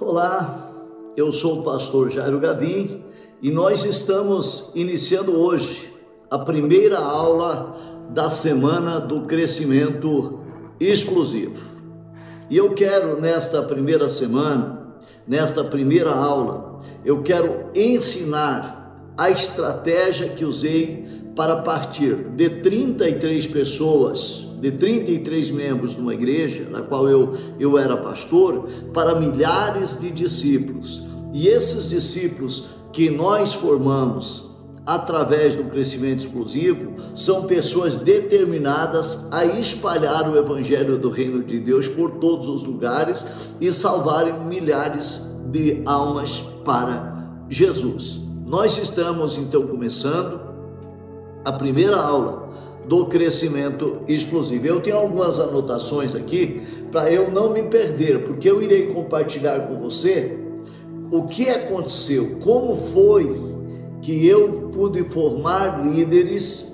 Olá, eu sou o pastor Jairo Gavin e nós estamos iniciando hoje a primeira aula da semana do crescimento exclusivo. E eu quero nesta primeira semana, nesta primeira aula, eu quero ensinar a estratégia que usei para partir de 33 pessoas de 33 membros numa igreja, na qual eu, eu era pastor, para milhares de discípulos. E esses discípulos que nós formamos através do crescimento explosivo são pessoas determinadas a espalhar o evangelho do reino de Deus por todos os lugares e salvarem milhares de almas para Jesus. Nós estamos então começando a primeira aula do crescimento explosivo. Eu tenho algumas anotações aqui para eu não me perder, porque eu irei compartilhar com você o que aconteceu, como foi que eu pude formar líderes,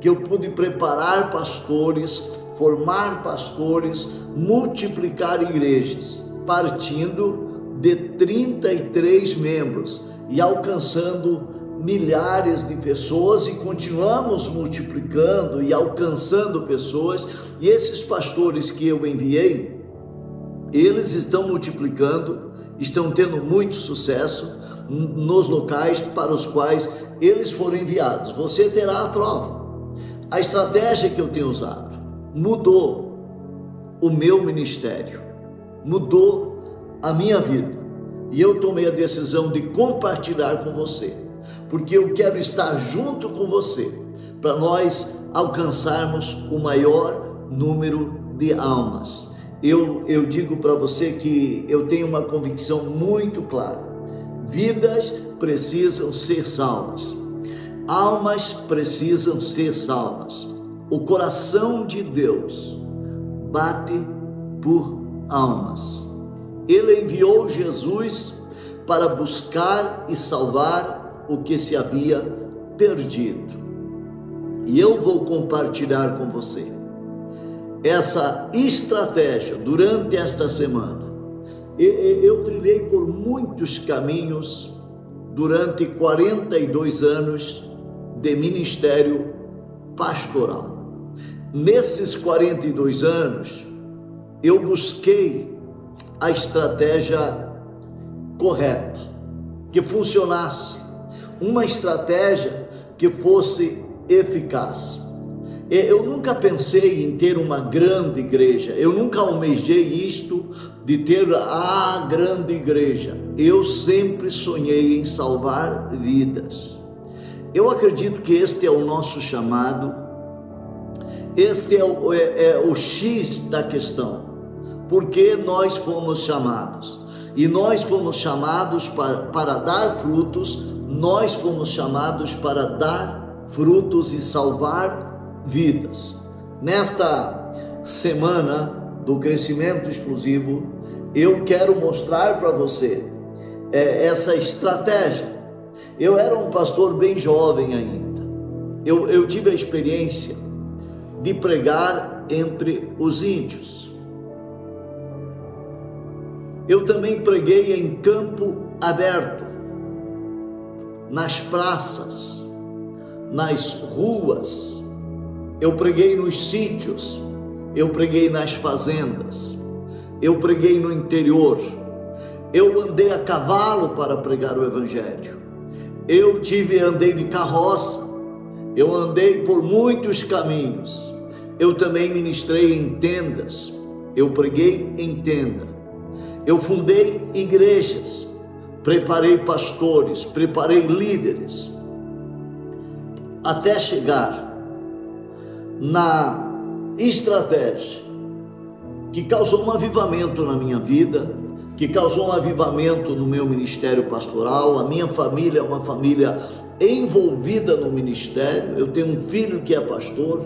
que eu pude preparar pastores, formar pastores, multiplicar igrejas, partindo de 33 membros e alcançando milhares de pessoas e continuamos multiplicando e alcançando pessoas. E esses pastores que eu enviei, eles estão multiplicando, estão tendo muito sucesso nos locais para os quais eles foram enviados. Você terá a prova. A estratégia que eu tenho usado mudou o meu ministério, mudou a minha vida. E eu tomei a decisão de compartilhar com você porque eu quero estar junto com você para nós alcançarmos o maior número de almas. Eu, eu digo para você que eu tenho uma convicção muito clara: vidas precisam ser salvas, almas precisam ser salvas. O coração de Deus bate por almas. Ele enviou Jesus para buscar e salvar o que se havia perdido. E eu vou compartilhar com você essa estratégia durante esta semana. Eu trilhei por muitos caminhos durante 42 anos de ministério pastoral. Nesses 42 anos, eu busquei a estratégia correta, que funcionasse, uma estratégia que fosse eficaz. Eu nunca pensei em ter uma grande igreja, eu nunca almejei isto de ter a grande igreja. Eu sempre sonhei em salvar vidas. Eu acredito que este é o nosso chamado, este é o, é, é o X da questão, porque nós fomos chamados. E nós fomos chamados para, para dar frutos nós fomos chamados para dar frutos e salvar vidas. Nesta semana do crescimento explosivo, eu quero mostrar para você é, essa estratégia. Eu era um pastor bem jovem ainda. Eu, eu tive a experiência de pregar entre os índios. Eu também preguei em campo aberto nas praças, nas ruas, eu preguei nos sítios, eu preguei nas fazendas, eu preguei no interior, eu andei a cavalo para pregar o Evangelho, eu tive andei de carroça, eu andei por muitos caminhos, eu também ministrei em tendas, eu preguei em tenda, eu fundei igrejas, preparei pastores, preparei líderes, até chegar na estratégia que causou um avivamento na minha vida, que causou um avivamento no meu ministério pastoral. A minha família é uma família envolvida no ministério. Eu tenho um filho que é pastor,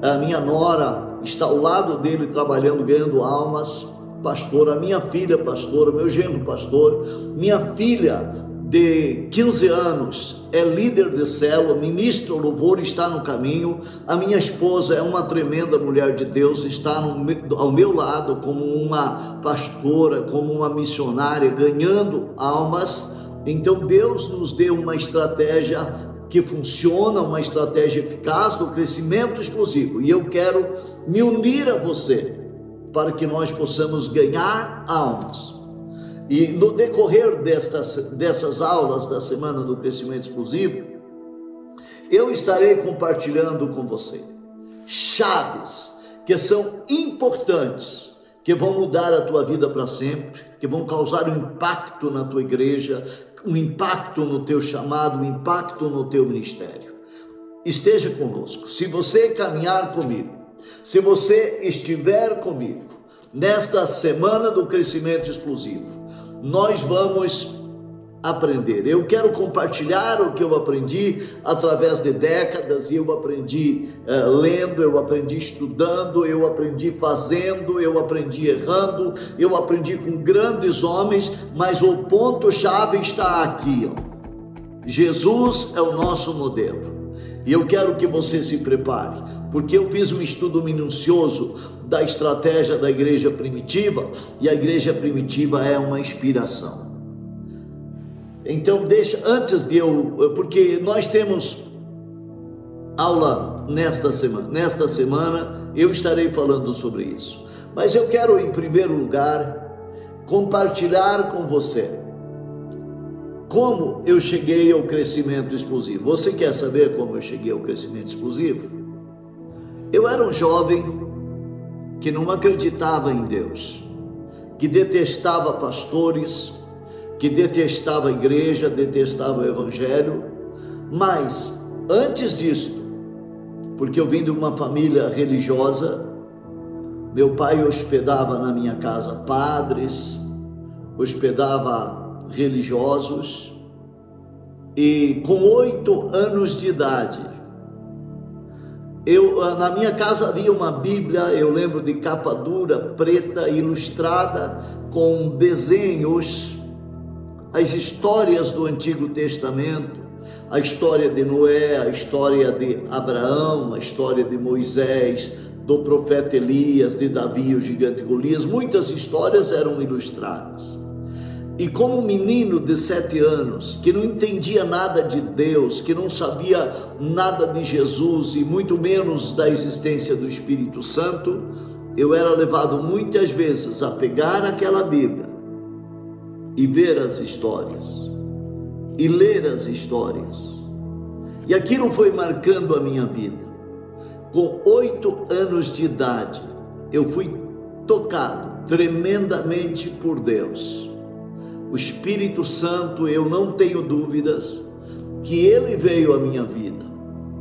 a minha nora está ao lado dele trabalhando, ganhando almas pastor, a minha filha pastora, meu genro pastor, minha filha de 15 anos, é líder de célula, ministro louvor, está no caminho. A minha esposa é uma tremenda mulher de Deus, está no, ao meu lado como uma pastora, como uma missionária, ganhando almas. Então Deus nos deu uma estratégia que funciona, uma estratégia eficaz do crescimento exclusivo. E eu quero me unir a você para que nós possamos ganhar almas. E no decorrer destas, dessas aulas da Semana do Crescimento Exclusivo, eu estarei compartilhando com você chaves que são importantes, que vão mudar a tua vida para sempre, que vão causar um impacto na tua igreja, um impacto no teu chamado, um impacto no teu ministério. Esteja conosco. Se você caminhar comigo, se você estiver comigo nesta semana do crescimento exclusivo, nós vamos aprender. Eu quero compartilhar o que eu aprendi através de décadas eu aprendi uh, lendo, eu aprendi estudando, eu aprendi fazendo, eu aprendi errando, eu aprendi com grandes homens, mas o ponto chave está aqui, ó. Jesus é o nosso modelo. E eu quero que você se prepare, porque eu fiz um estudo minucioso da estratégia da igreja primitiva e a igreja primitiva é uma inspiração. Então, deixa antes de eu, porque nós temos aula nesta semana. Nesta semana eu estarei falando sobre isso. Mas eu quero, em primeiro lugar, compartilhar com você como eu cheguei ao crescimento explosivo? Você quer saber como eu cheguei ao crescimento explosivo? Eu era um jovem que não acreditava em Deus, que detestava pastores, que detestava a igreja, detestava o evangelho, mas antes disso, porque eu vim de uma família religiosa, meu pai hospedava na minha casa padres, hospedava religiosos e com oito anos de idade, eu, ah, na minha casa havia uma Bíblia, eu lembro de capa dura, preta, ilustrada com desenhos, as histórias do Antigo Testamento, a história de Noé, a história de Abraão, a história de Moisés, do profeta Elias, de Davi, o gigante Golias, muitas histórias eram ilustradas. E como um menino de sete anos, que não entendia nada de Deus, que não sabia nada de Jesus e muito menos da existência do Espírito Santo, eu era levado muitas vezes a pegar aquela Bíblia e ver as histórias, e ler as histórias. E aquilo foi marcando a minha vida. Com oito anos de idade, eu fui tocado tremendamente por Deus o Espírito Santo, eu não tenho dúvidas que ele veio à minha vida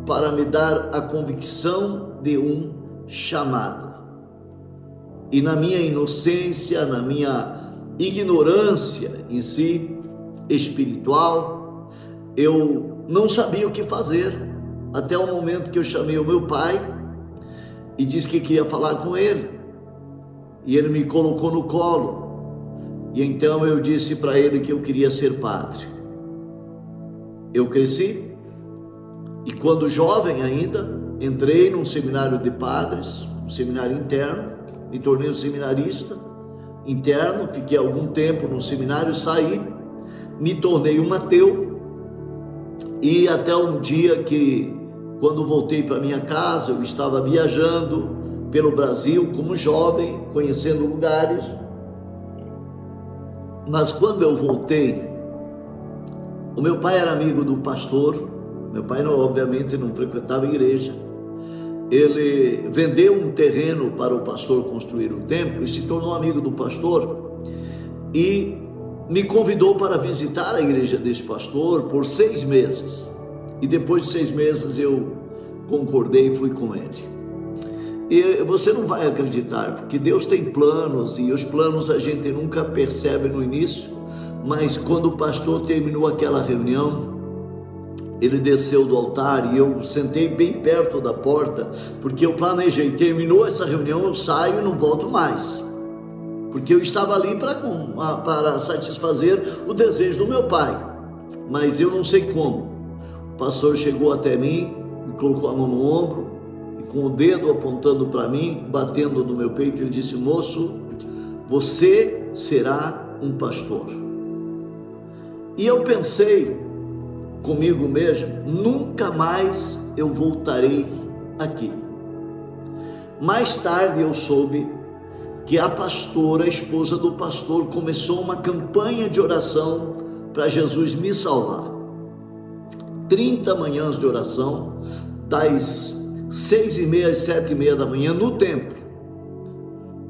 para me dar a convicção de um chamado. E na minha inocência, na minha ignorância em si espiritual, eu não sabia o que fazer até o momento que eu chamei o meu pai e disse que queria falar com ele. E ele me colocou no colo e então eu disse para ele que eu queria ser padre. Eu cresci e quando jovem ainda, entrei num seminário de padres, um seminário interno, me tornei um seminarista interno, fiquei algum tempo no seminário, saí, me tornei um ateu e até um dia que quando voltei para minha casa, eu estava viajando pelo Brasil como jovem, conhecendo lugares, mas quando eu voltei, o meu pai era amigo do pastor, meu pai não, obviamente não frequentava a igreja. Ele vendeu um terreno para o pastor construir o templo e se tornou amigo do pastor e me convidou para visitar a igreja desse pastor por seis meses. E depois de seis meses eu concordei e fui com ele. E você não vai acreditar, porque Deus tem planos e os planos a gente nunca percebe no início, mas quando o pastor terminou aquela reunião, ele desceu do altar e eu sentei bem perto da porta, porque eu planejei, terminou essa reunião, eu saio e não volto mais. Porque eu estava ali para, para satisfazer o desejo do meu pai. mas eu não sei como. O pastor chegou até mim, me colocou a mão no ombro com o dedo apontando para mim, batendo no meu peito, ele disse: Moço, você será um pastor. E eu pensei comigo mesmo: nunca mais eu voltarei aqui. Mais tarde eu soube que a pastora, a esposa do pastor, começou uma campanha de oração para Jesus me salvar. 30 manhãs de oração, das seis e meia sete e meia da manhã, no templo.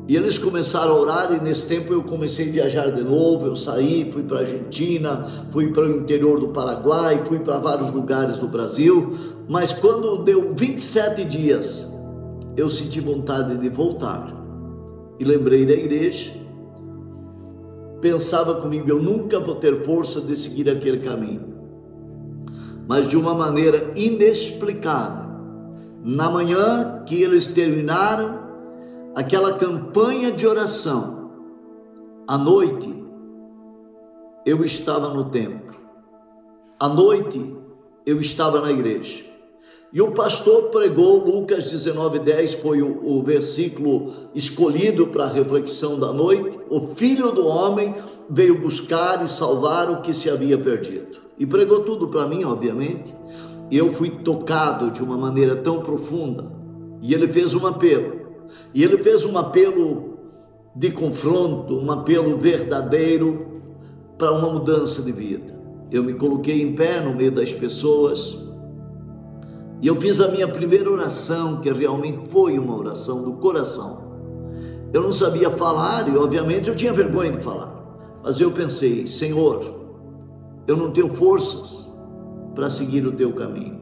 E eles começaram a orar, e nesse tempo eu comecei a viajar de novo. Eu saí, fui para a Argentina, fui para o interior do Paraguai, fui para vários lugares do Brasil. Mas quando deu 27 dias, eu senti vontade de voltar e lembrei da igreja. Pensava comigo, eu nunca vou ter força de seguir aquele caminho. Mas de uma maneira inexplicável, na manhã que eles terminaram aquela campanha de oração, à noite eu estava no templo, à noite eu estava na igreja. E o pastor pregou, Lucas 19:10 foi o, o versículo escolhido para a reflexão da noite. O filho do homem veio buscar e salvar o que se havia perdido. E pregou tudo para mim, obviamente. Eu fui tocado de uma maneira tão profunda. E ele fez um apelo. E ele fez um apelo de confronto, um apelo verdadeiro para uma mudança de vida. Eu me coloquei em pé no meio das pessoas e eu fiz a minha primeira oração, que realmente foi uma oração do coração. Eu não sabia falar e, obviamente, eu tinha vergonha de falar. Mas eu pensei, Senhor, eu não tenho forças para seguir o teu caminho.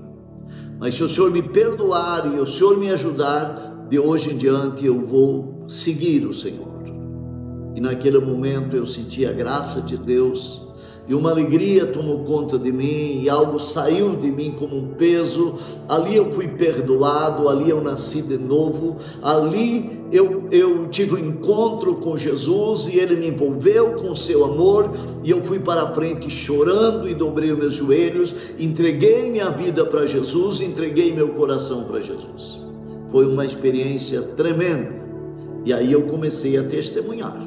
Mas se o Senhor me perdoar e o Senhor me ajudar, de hoje em diante eu vou seguir o Senhor. E naquele momento eu senti a graça de Deus e uma alegria tomou conta de mim, e algo saiu de mim como um peso. Ali eu fui perdoado, ali eu nasci de novo, ali eu, eu tive um encontro com Jesus e ele me envolveu com seu amor, e eu fui para a frente chorando e dobrei os meus joelhos, entreguei minha vida para Jesus, entreguei meu coração para Jesus. Foi uma experiência tremenda, e aí eu comecei a testemunhar.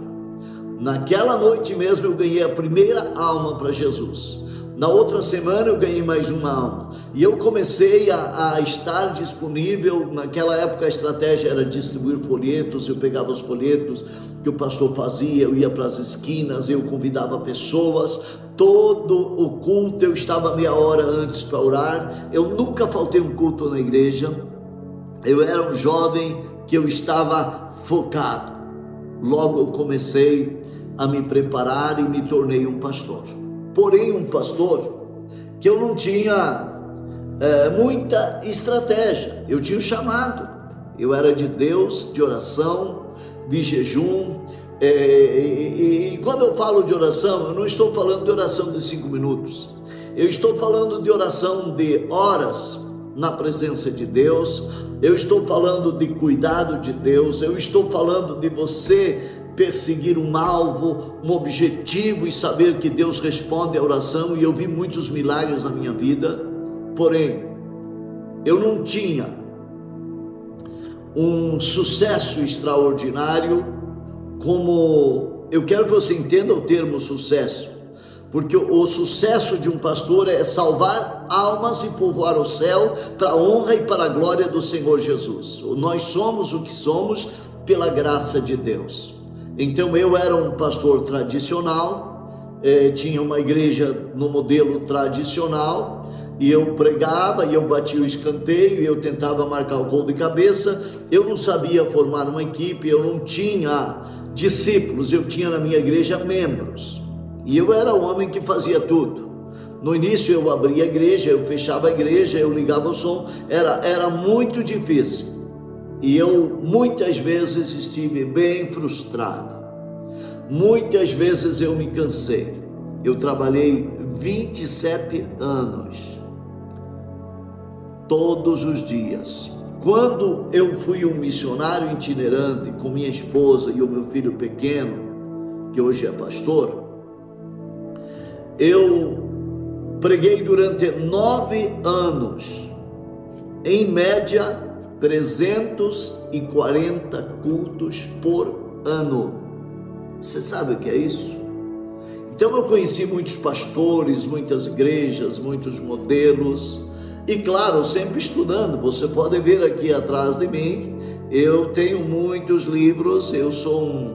Naquela noite mesmo eu ganhei a primeira alma para Jesus. Na outra semana eu ganhei mais uma alma. E eu comecei a, a, estar disponível. Naquela época a estratégia era distribuir folhetos. Eu pegava os folhetos que o pastor fazia, eu ia para as esquinas, eu convidava pessoas. Todo o culto eu estava meia hora antes para orar. Eu nunca faltei um culto na igreja. Eu era um jovem que eu estava focado. Logo eu comecei a me preparar e me tornei um pastor. Porém, um pastor que eu não tinha é, muita estratégia, eu tinha um chamado, eu era de Deus, de oração, de jejum. É, e, e, e quando eu falo de oração, eu não estou falando de oração de cinco minutos, eu estou falando de oração de horas, na presença de Deus, eu estou falando de cuidado de Deus, eu estou falando de você perseguir um alvo, um objetivo e saber que Deus responde à oração. E eu vi muitos milagres na minha vida, porém, eu não tinha um sucesso extraordinário como eu quero que você entenda o termo sucesso porque o, sucesso de um pastor é salvar almas e povoar o céu para a honra e para a glória do Senhor Jesus. Nós somos o que somos pela graça de Deus. Então eu era um pastor tradicional, eh, tinha uma igreja no modelo tradicional, e eu pregava, e eu batia o escanteio, e eu tentava marcar o gol de cabeça. Eu não sabia formar uma equipe, eu não tinha discípulos, eu tinha na minha igreja membros. E eu era o homem que fazia tudo. No início eu abria a igreja, eu fechava a igreja, eu ligava o som, era, era muito difícil. E eu muitas vezes estive bem frustrado. Muitas vezes eu me cansei. Eu trabalhei 27 anos, todos os dias. Quando eu fui um missionário itinerante com minha esposa e o meu filho pequeno, que hoje é pastor, eu preguei durante nove anos, em média 340 cultos por ano. Você sabe o que é isso? Então eu conheci muitos pastores, muitas igrejas, muitos modelos, e claro, sempre estudando. Você pode ver aqui atrás de mim, eu tenho muitos livros, eu sou um,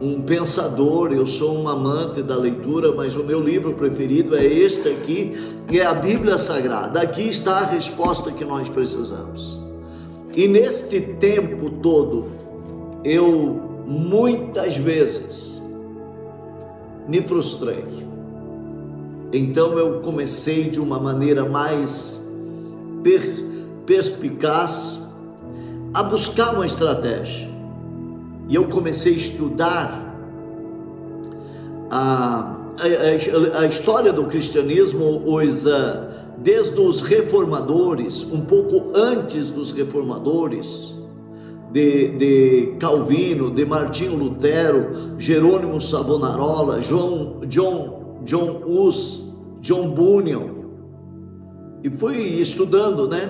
um pensador, eu sou um amante da leitura, mas o meu livro preferido é este aqui, que é a Bíblia Sagrada. Aqui está a resposta que nós precisamos. E neste tempo todo, eu muitas vezes me frustrei. Então eu comecei de uma maneira mais per, perspicaz a buscar uma estratégia. E eu comecei a estudar a, a, história do cristianismo, os, desde os reformadores, um pouco antes dos reformadores, de, de Calvino, de Martinho Lutero, Jerônimo Savonarola, John, John, John Hus, John Bunyan, e fui estudando, né,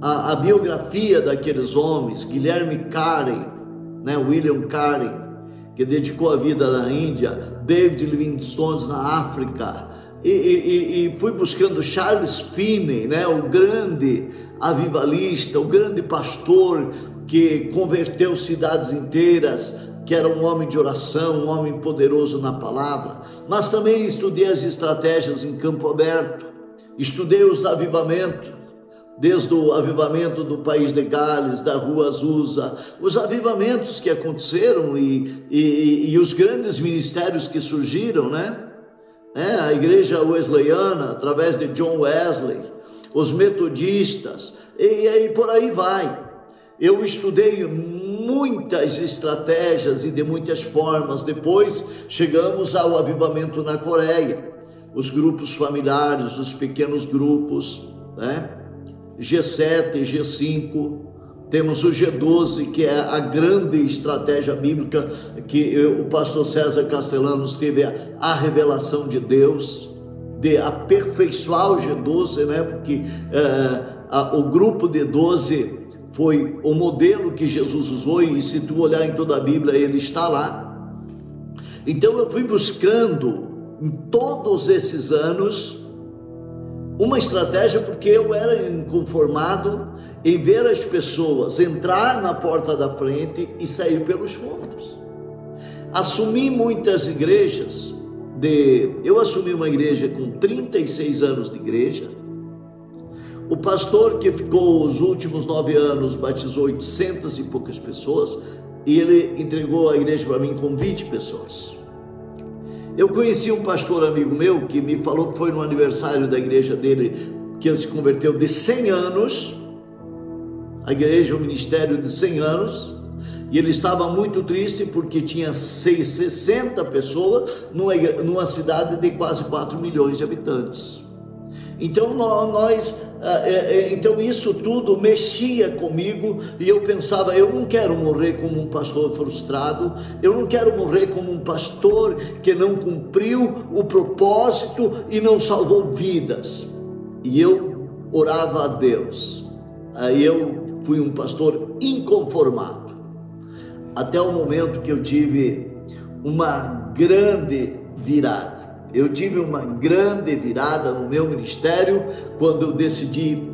a, a biografia daqueles homens, Guilherme Karen, né, William Karen, que dedicou a vida na Índia, David Livingstone na África, e, e, e, fui buscando Charles Finney, né, o grande avivalista, o grande pastor que converteu cidades inteiras, que era um homem de oração, um homem poderoso na palavra, mas também estudei as estratégias em campo aberto, estudei os avivamentos, desde o avivamento do país de Gales, da Rua Azusa, os avivamentos que aconteceram e, e, e os grandes ministérios que surgiram, né? É, a igreja wesleyana, através de John Wesley, os metodistas, e, e por aí vai. Eu estudei muitas estratégias e de muitas formas. Depois chegamos ao avivamento na Coreia, os grupos familiares, os pequenos grupos, né? G7, G5, temos o G12, que é a grande estratégia bíblica que o pastor César Castellanos teve a, revelação de Deus, de aperfeiçoar o G12, né? Porque é, a, o grupo de 12 foi o modelo que Jesus usou, e se tu olhar em toda a Bíblia, ele está lá. Então eu fui buscando em todos esses anos uma estratégia porque eu era inconformado em ver as pessoas entrar na porta da frente e sair pelos fundos. Assumi muitas igrejas de eu assumi uma igreja com 36 anos de igreja o pastor que ficou os últimos nove anos batizou 800 e poucas pessoas e ele entregou a igreja para mim com 20 pessoas. Eu conheci um pastor amigo meu que me falou que foi no aniversário da igreja dele que ele se converteu de 100 anos, a igreja, o ministério de 100 anos, e ele estava muito triste porque tinha 60 pessoas numa, numa cidade de quase 4 milhões de habitantes. Então nós, ah, é, é, então isso tudo mexia comigo e eu pensava, eu não quero morrer como um pastor frustrado, eu não quero morrer como um pastor que não cumpriu o propósito e não salvou vidas. E eu orava a Deus. Aí eu fui um pastor inconformado. Até o momento que eu tive uma grande virada eu tive uma grande virada no meu ministério quando eu decidi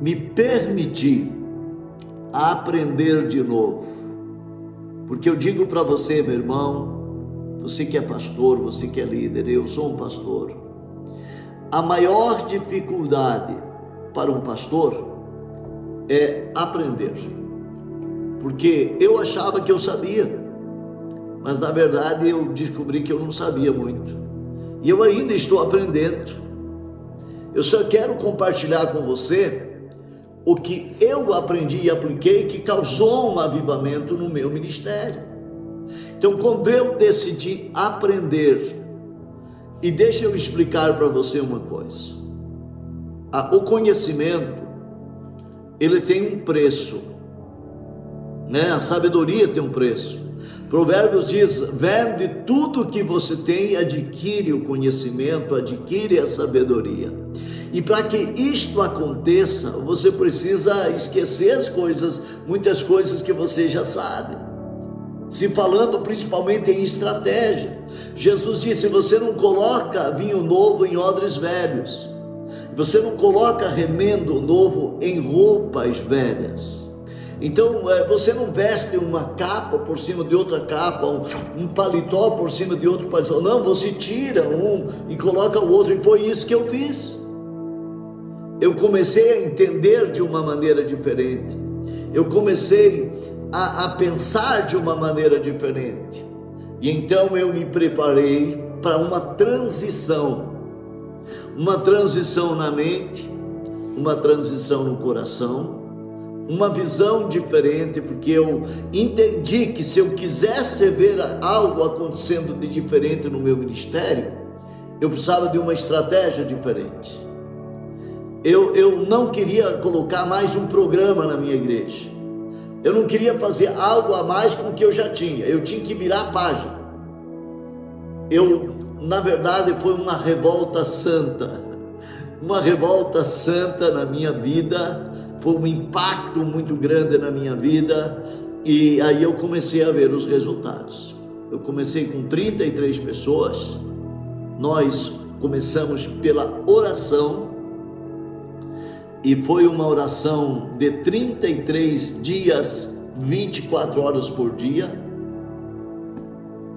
me permitir aprender de novo. Porque eu digo para você, meu irmão, você que é pastor, você que é líder, eu sou um pastor. A maior dificuldade para um pastor é aprender. Porque eu achava que eu sabia mas na verdade eu descobri que eu não sabia muito. E eu ainda estou aprendendo. Eu só quero compartilhar com você o que eu aprendi e apliquei que causou um avivamento no meu ministério. Então, quando eu decidi aprender, e deixa eu explicar para você uma coisa: o conhecimento ele tem um preço, né? A sabedoria tem um preço. Provérbios diz: vende tudo que você tem, adquire o conhecimento, adquire a sabedoria. E para que isto aconteça, você precisa esquecer as coisas, muitas coisas que você já sabe. Se falando principalmente em estratégia. Jesus disse: você não coloca vinho novo em odres velhos. Você não coloca remendo novo em roupas velhas. Então é, você não veste uma capa por cima de outra capa, um, paletó por cima de outro paletó. Não, você tira um e coloca o outro. E foi isso que eu fiz eu comecei a entender de uma maneira diferente, eu comecei a, a pensar de uma maneira diferente, e então eu me preparei para uma transição, uma transição na mente, uma transição no coração, uma visão diferente, porque eu entendi que se eu quisesse ver algo acontecendo de diferente no meu ministério, eu precisava de uma estratégia diferente eu, eu não queria colocar mais um programa na minha igreja. Eu não queria fazer algo a mais com o que eu já tinha. Eu tinha que virar a página. Eu, na verdade, foi uma revolta santa. Uma revolta santa na minha vida. Foi um impacto muito grande na minha vida. E aí eu comecei a ver os resultados. Eu comecei com 33 pessoas. Nós começamos pela oração e foi uma oração de 33 dias, 24 horas por dia.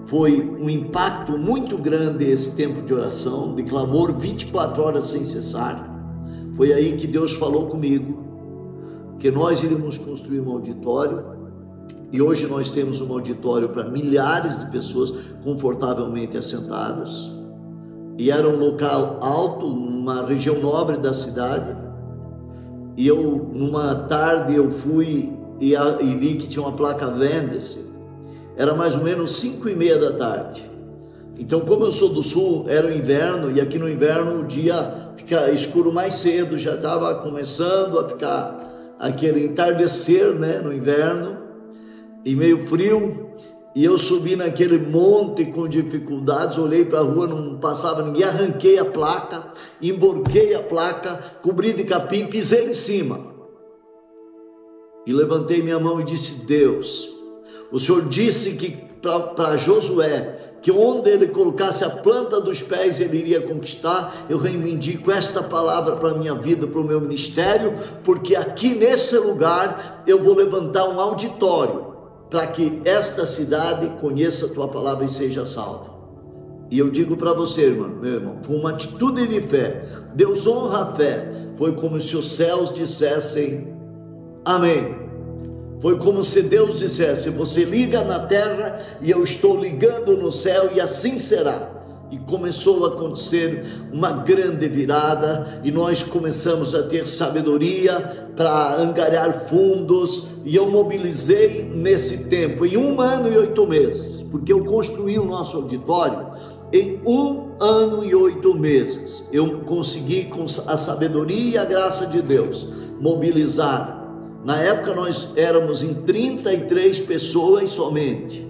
Foi um impacto muito grande esse tempo de oração, de clamor 24 horas sem cessar. Foi aí que Deus falou comigo que nós iríamos construir um auditório e hoje nós temos um auditório para milhares de pessoas confortavelmente assentadas. E era um local alto, numa região nobre da cidade e eu, numa tarde, eu fui e, e vi que tinha uma placa vende-se. Era mais ou menos cinco e meia da tarde. Então, como eu sou do sul, era o inverno e aqui no inverno o dia fica escuro mais cedo, já estava começando a ficar aquele entardecer, né, no inverno e meio frio. E eu subi naquele monte com dificuldades, olhei para a rua, não passava ninguém, arranquei a placa, emborquei a placa, cobri de capim, pisei em cima. E levantei minha mão e disse: Deus, o Senhor disse que para Josué, que onde ele colocasse a planta dos pés ele iria conquistar. Eu reivindico esta palavra para a minha vida, para o meu ministério, porque aqui nesse lugar eu vou levantar um auditório para que esta cidade conheça a tua palavra e seja salva. E eu digo para você, irmão, meu irmão, com uma atitude de fé, Deus honra a fé, foi como se os céus dissessem amém. Foi como se Deus dissesse: Você liga na terra e eu estou ligando no céu, e assim será. E começou a acontecer uma grande virada, e nós começamos a ter sabedoria para angariar fundos, e eu mobilizei nesse tempo, em um ano e oito meses, porque eu construí o nosso auditório em um ano e oito meses. Eu consegui, com a sabedoria e a graça de Deus, mobilizar. Na época nós éramos em 33 pessoas somente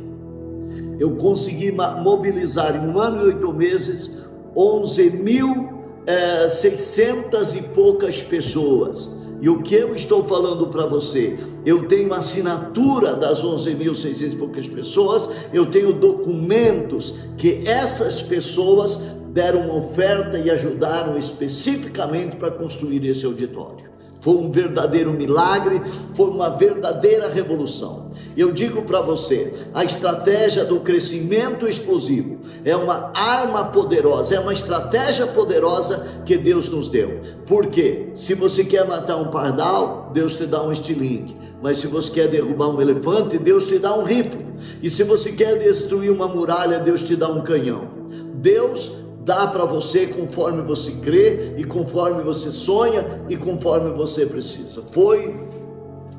eu consegui mobilizar em um ano e oito meses 11.600 é, e poucas pessoas. E o que eu estou falando para você? Eu tenho assinatura das 11.600 e poucas pessoas, eu tenho documentos que essas pessoas deram oferta e ajudaram especificamente para construir esse auditório. Foi um verdadeiro milagre, foi uma verdadeira revolução. Eu digo para você, a estratégia do crescimento explosivo é uma arma poderosa, é uma estratégia poderosa que Deus nos deu. Porque se você quer matar um pardal, Deus te dá um estilingue. Mas se você quer derrubar um elefante, Deus te dá um rifle. E se você quer destruir uma muralha, Deus te dá um canhão. Deus dá para você conforme você crê e conforme você sonha e conforme você precisa. Foi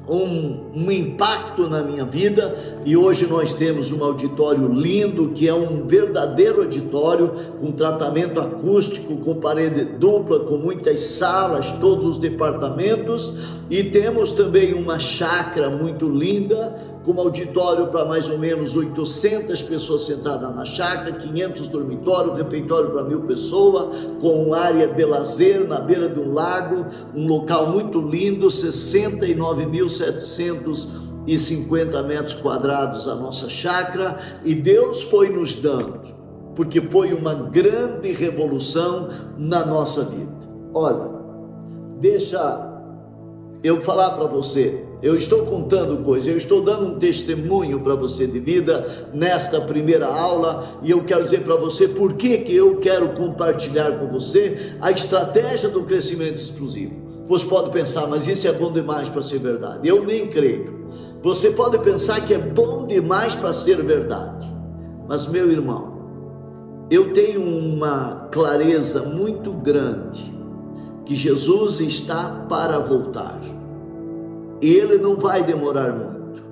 um, um, impacto na minha vida e hoje nós temos um auditório lindo que é um verdadeiro auditório com tratamento acústico, com parede dupla, com muitas salas, todos os departamentos e temos também uma chácara muito linda com auditório para mais ou menos 800 pessoas sentadas na chácara, 500 dormitórios, refeitório para mil pessoas, com área de lazer na beira de um lago, um local muito lindo, 69.750 metros quadrados a nossa chácara, e Deus foi nos dando, porque foi uma grande revolução na nossa vida. Olha, deixa eu falar para você, eu estou contando coisas, eu estou dando um testemunho para você de vida nesta primeira aula e eu quero dizer para você por que, que eu quero compartilhar com você a estratégia do crescimento explosivo. Você pode pensar, mas isso é bom demais para ser verdade. Eu nem creio. Você pode pensar que é bom demais para ser verdade. Mas, meu irmão, eu tenho uma clareza muito grande que Jesus está para voltar. Ele não vai demorar muito.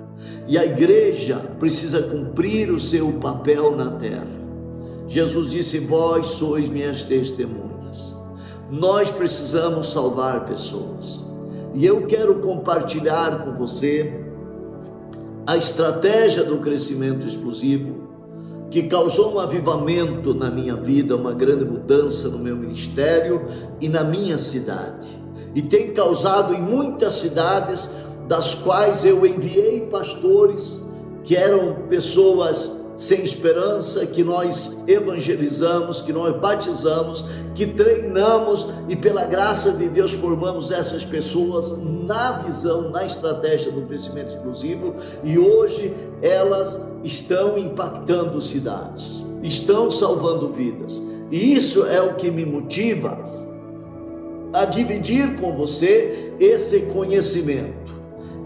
E a igreja precisa cumprir o seu papel na terra. Jesus disse: Vós sois minhas testemunhas. Nós precisamos salvar pessoas. E eu quero compartilhar com você a estratégia do crescimento explosivo que causou um avivamento na minha vida, uma grande mudança no meu ministério e na minha cidade. E tem causado em muitas cidades, das quais eu enviei pastores que eram pessoas sem esperança, que nós evangelizamos, que nós batizamos, que treinamos e pela graça de Deus formamos essas pessoas na visão, na estratégia do crescimento exclusivo e hoje elas estão impactando cidades, estão salvando vidas. E isso é o que me motiva a dividir com você esse conhecimento.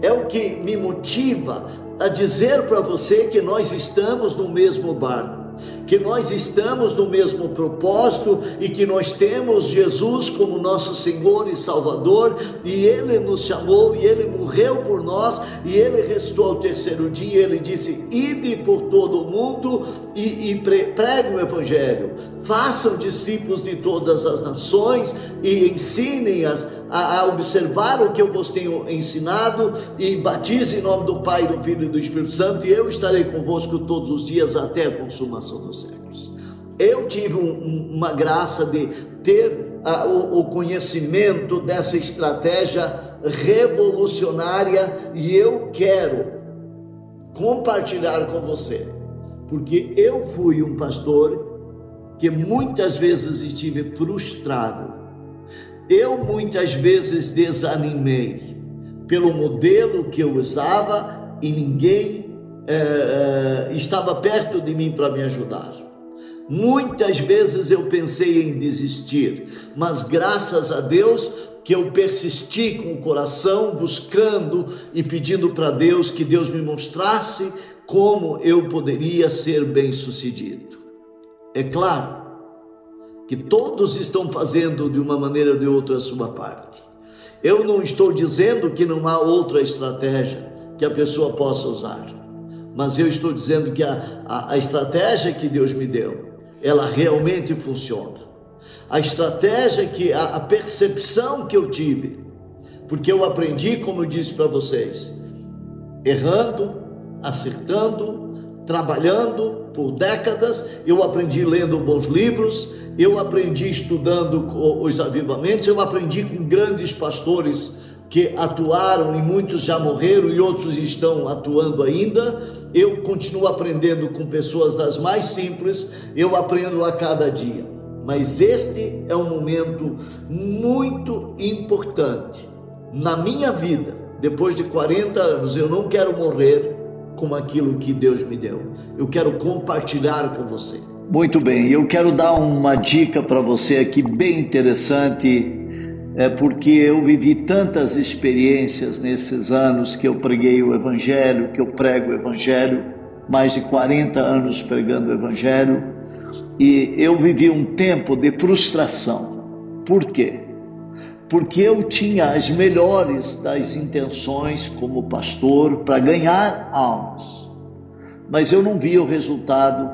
É o que me motiva a dizer para você que nós estamos no mesmo barco que nós estamos no mesmo propósito e que nós temos Jesus como nosso Senhor e Salvador, e Ele nos chamou e Ele morreu por nós, e Ele restou ao terceiro dia. Ele disse: Ide por todo o mundo e, e pregue o Evangelho, façam discípulos de todas as nações e ensinem-as a, a, observar o que eu vos tenho ensinado e batize em nome do Pai, do Filho e do Espírito Santo, e eu estarei convosco todos os dias até a consumação dos séculos. Eu tive um, uma graça de ter a, o, o conhecimento dessa estratégia revolucionária e eu quero compartilhar com você, porque eu fui um pastor que muitas vezes estive frustrado eu muitas vezes desanimei pelo modelo que eu usava e ninguém é, estava perto de mim para me ajudar. Muitas vezes eu pensei em desistir, mas graças a Deus que eu persisti com o coração buscando e pedindo para Deus que Deus me mostrasse como eu poderia ser bem-sucedido. É claro, que todos estão fazendo de uma maneira ou de outra a sua parte. Eu não estou dizendo que não há outra estratégia que a pessoa possa usar, mas eu estou dizendo que a, a, a estratégia que Deus me deu, ela realmente funciona. A estratégia que, a, a percepção que eu tive, porque eu aprendi, como eu disse para vocês, errando, acertando, trabalhando por décadas, eu aprendi lendo bons livros, eu aprendi estudando os avivamentos, eu aprendi com grandes pastores que atuaram e muitos já morreram e outros estão atuando ainda. Eu continuo aprendendo com pessoas das mais simples, eu aprendo a cada dia. Mas este é um momento muito importante na minha vida. Depois de 40 anos, eu não quero morrer com aquilo que Deus me deu. Eu quero compartilhar com você. Muito bem, eu quero dar uma dica para você aqui bem interessante, é porque eu vivi tantas experiências nesses anos que eu preguei o Evangelho, que eu prego o Evangelho, mais de 40 anos pregando o Evangelho, e eu vivi um tempo de frustração. Por quê? Porque eu tinha as melhores das intenções como pastor para ganhar almas, mas eu não via o resultado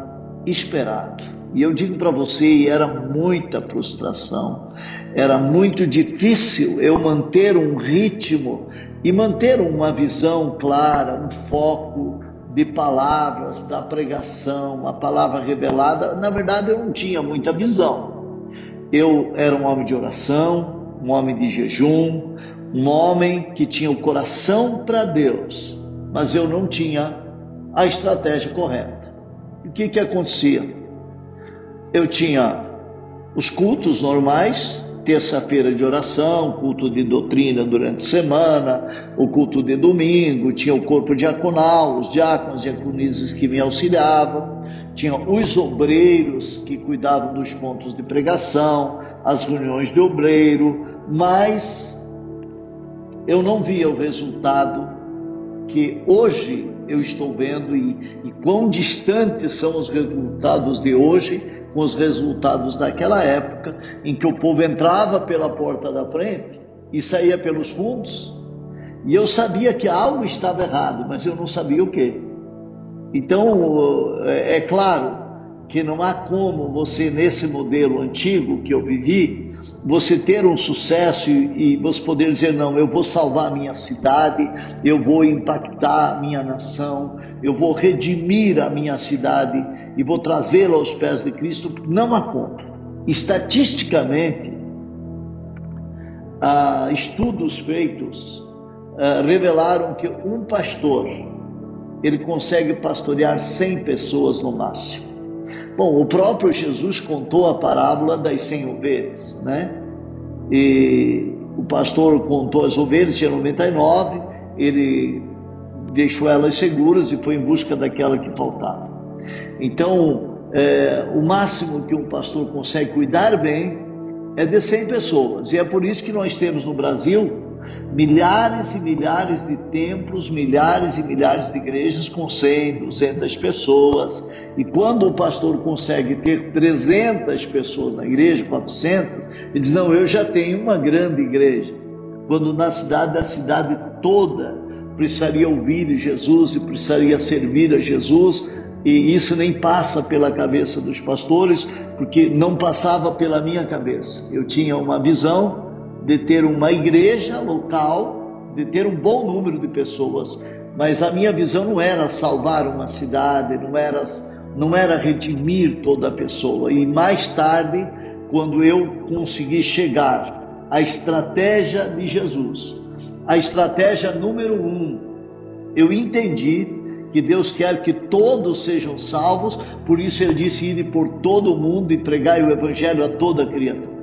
esperado. E eu digo para você, era muita frustração, era muito difícil eu manter um ritmo e manter uma visão clara, um foco de palavras, da pregação, a palavra revelada. Na verdade, eu não tinha muita visão. Eu era um homem de oração, um homem de jejum, um homem que tinha o coração para Deus, mas eu não tinha a estratégia correta. O que que acontecia? eu tinha os cultos normais, terça-feira de oração, culto de doutrina durante a semana, o culto de domingo, tinha o corpo diaconal, os diáconos e diaconisas que me auxiliavam, tinha os obreiros que cuidavam dos pontos de pregação, as reuniões de obreiro, mas eu não via o resultado que hoje eu estou vendo e, e quão distantes são os resultados de hoje com os resultados daquela época, em que o povo entrava pela porta da frente e saía pelos fundos, e eu sabia que algo estava errado, mas eu não sabia o que. Então, é, é claro que não há como você, nesse modelo antigo que eu vivi, você ter um sucesso e, você poder dizer: não, eu vou salvar a minha cidade, eu vou impactar minha nação, eu vou redimir a minha cidade e vou trazê-la aos pés de Cristo, não há como. Estatisticamente, estudos feitos ah, revelaram que um pastor ele consegue pastorear 100 pessoas no máximo. Bom, o próprio Jesus contou a parábola das cem ovelhas, né? E o pastor contou as ovelhas, tinha 99, ele deixou elas seguras e foi em busca daquela que faltava. Então, é, o máximo que um pastor consegue cuidar bem é de 100 pessoas. E é por isso que nós temos no Brasil milhares e milhares de templos, milhares e milhares de igrejas com 100, 200 pessoas. E quando o pastor consegue ter 300 pessoas na igreja, 400, ele diz: Não, eu já tenho uma grande igreja. Quando na cidade, a cidade toda precisaria ouvir Jesus e precisaria servir a Jesus, e isso nem passa pela cabeça dos pastores, porque não passava pela minha cabeça. Eu tinha uma visão de ter uma igreja local, de ter um bom número de pessoas, mas a minha visão não era salvar uma cidade, não era, não era redimir toda a pessoa. E mais tarde, quando eu consegui chegar à estratégia de Jesus, a estratégia número um, eu entendi que Deus quer que todos sejam salvos, por isso ele disse: ir por todo o mundo e pregai o evangelho a toda criatura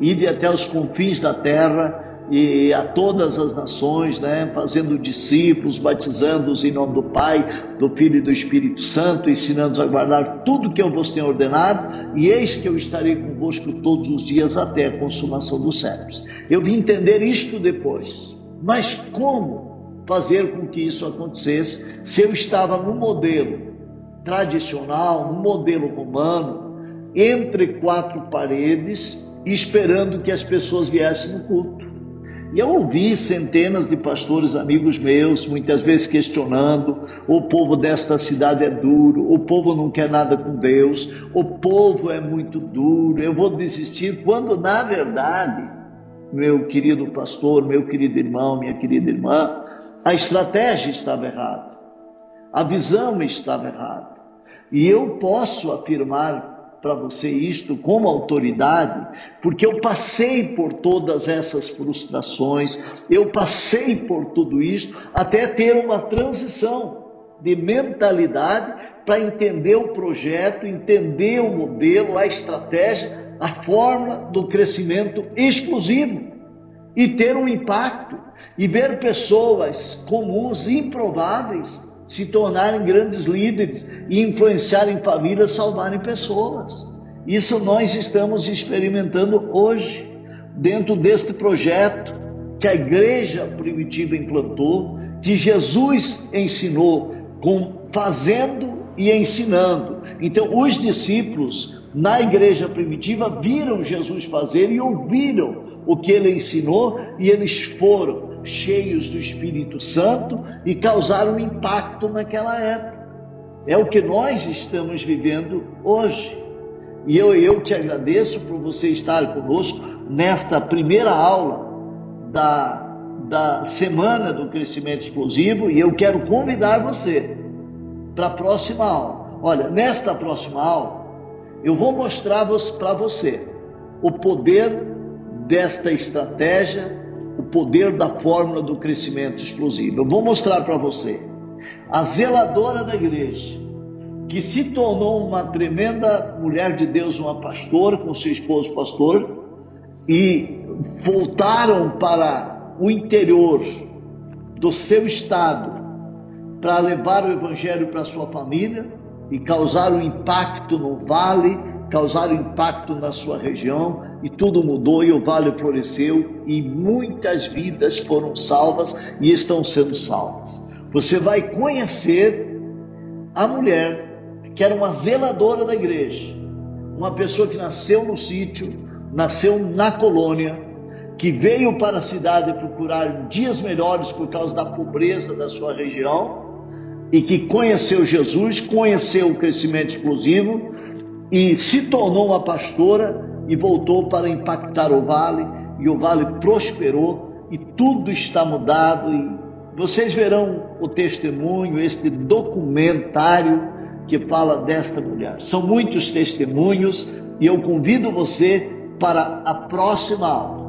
ide até os confins da terra e a todas as nações, né, fazendo discípulos, batizando-os em nome do Pai, do Filho e do Espírito Santo, ensinando-os a guardar tudo que eu vos tenho ordenado, e eis que eu estarei convosco todos os dias até a consumação dos séculos. Eu vim entender isto depois, mas como fazer com que isso acontecesse se eu estava no modelo tradicional, no modelo romano, entre quatro paredes, esperando que as pessoas viessem no culto. E eu ouvi centenas de pastores amigos meus, muitas vezes questionando: o povo desta cidade é duro, o povo não quer nada com Deus, o povo é muito duro, eu vou desistir. Quando na verdade, meu querido pastor, meu querido irmão, minha querida irmã, a estratégia estava errada, a visão estava errada. E eu posso afirmar para você isto como autoridade, porque eu passei por todas essas frustrações, eu passei por tudo isso até ter uma transição de mentalidade para entender o projeto, entender o modelo, a estratégia, a forma do crescimento explosivo e ter um impacto e ver pessoas comuns, improváveis, se tornarem grandes líderes e influenciarem famílias, salvarem pessoas. Isso nós estamos experimentando hoje, dentro deste projeto que a igreja primitiva implantou, que Jesus ensinou, com, fazendo e ensinando. Então, os discípulos na igreja primitiva viram Jesus fazer e ouviram o que ele ensinou e eles foram cheios do Espírito Santo e causaram impacto naquela época. É o que nós estamos vivendo hoje. E eu, eu te agradeço por você estar conosco nesta primeira aula da, da Semana do Crescimento Explosivo e eu quero convidar você para a próxima aula. Olha, nesta próxima aula, eu vou mostrar para você o poder desta estratégia, o poder da fórmula do crescimento explosivo. Eu vou mostrar para você. A zeladora da igreja, que se tornou uma tremenda mulher de Deus, uma pastora, com seu esposo pastor, e voltaram para o interior do seu estado para levar o evangelho para sua família e causar um impacto no vale, causar um impacto na sua região, e tudo mudou e o vale floresceu e muitas vidas foram salvas e estão sendo salvas. Você vai conhecer a mulher que era uma zeladora da igreja, uma pessoa que nasceu no sítio, nasceu na colônia, que veio para a cidade procurar dias melhores por causa da pobreza da sua região e que conheceu Jesus, conheceu o crescimento explosivo e se tornou uma pastora e voltou para impactar o vale e o vale prosperou e tudo está mudado e vocês verão o testemunho, este documentário que fala desta mulher. São muitos testemunhos e eu convido você para a próxima aula.